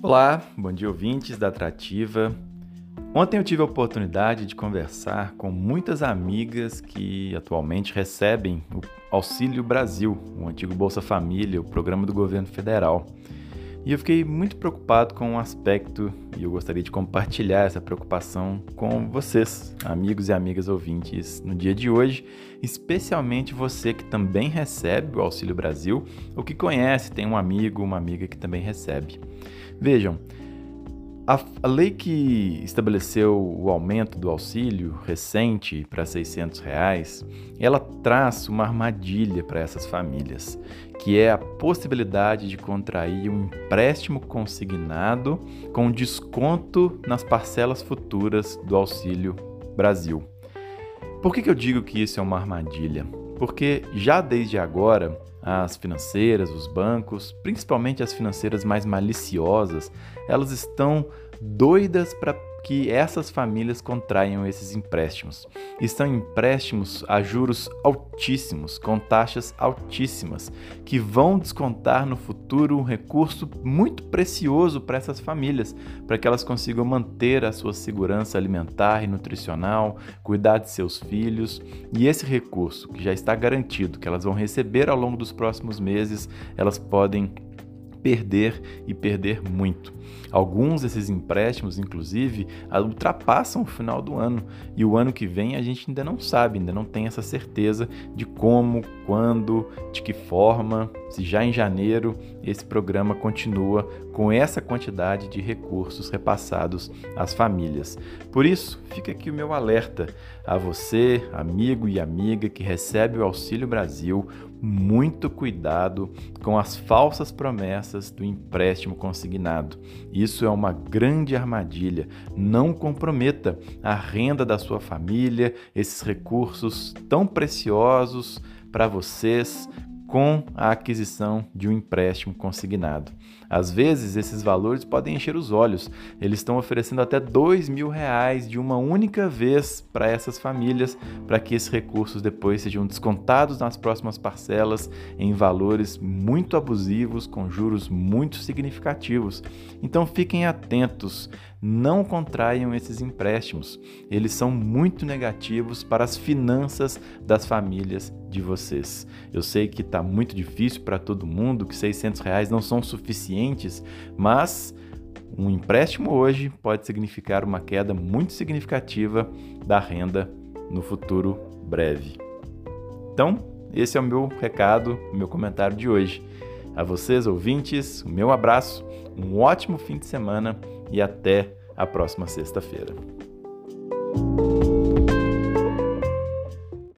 Olá, bom dia ouvintes da Atrativa. Ontem eu tive a oportunidade de conversar com muitas amigas que atualmente recebem o Auxílio Brasil, o antigo Bolsa Família, o programa do governo federal. E eu fiquei muito preocupado com um aspecto e eu gostaria de compartilhar essa preocupação com vocês, amigos e amigas ouvintes, no dia de hoje, especialmente você que também recebe o Auxílio Brasil ou que conhece, tem um amigo, uma amiga que também recebe. Vejam, a, a, lei que estabeleceu o aumento do auxílio recente para 600 reais, ela traz uma armadilha para essas famílias, que é a possibilidade de contrair um empréstimo consignado com desconto nas parcelas futuras do Auxílio Brasil. Por que, que eu digo que isso é uma armadilha? Porque já desde agora as financeiras, os bancos, principalmente as financeiras mais maliciosas, elas estão doidas para que essas famílias contraiam esses empréstimos. E são empréstimos a juros altíssimos, com taxas altíssimas, que vão descontar no futuro um recurso muito precioso para essas famílias, para que elas consigam manter a sua segurança alimentar e nutricional, cuidar de seus filhos. E esse recurso, que já está garantido que elas vão receber ao longo dos próximos meses, elas podem perder e perder muito. Alguns desses empréstimos, inclusive, ultrapassam o final do ano e o ano que vem a gente ainda não sabe, ainda não tem essa certeza de como, quando, de que forma, se já em janeiro esse programa continua com essa quantidade de recursos repassados às famílias. Por isso, fica aqui o meu alerta a você, amigo e amiga que recebe o Auxílio Brasil, muito cuidado com as falsas promessas do empréstimo consignado. Isso é uma grande armadilha. Não comprometa a renda da sua família, esses recursos tão preciosos para vocês com a aquisição de um empréstimo consignado. Às vezes, esses valores podem encher os olhos. Eles estão oferecendo até dois mil reais de uma única vez para essas famílias, para que esses recursos depois sejam descontados nas próximas parcelas em valores muito abusivos, com juros muito significativos. Então, fiquem atentos não contraiam esses empréstimos. Eles são muito negativos para as finanças das famílias de vocês. Eu sei que está muito difícil para todo mundo, que 600 reais não são suficientes, mas um empréstimo hoje pode significar uma queda muito significativa da renda no futuro breve. Então, esse é o meu recado, meu comentário de hoje. A vocês, ouvintes, o meu abraço, um ótimo fim de semana e até a próxima sexta-feira.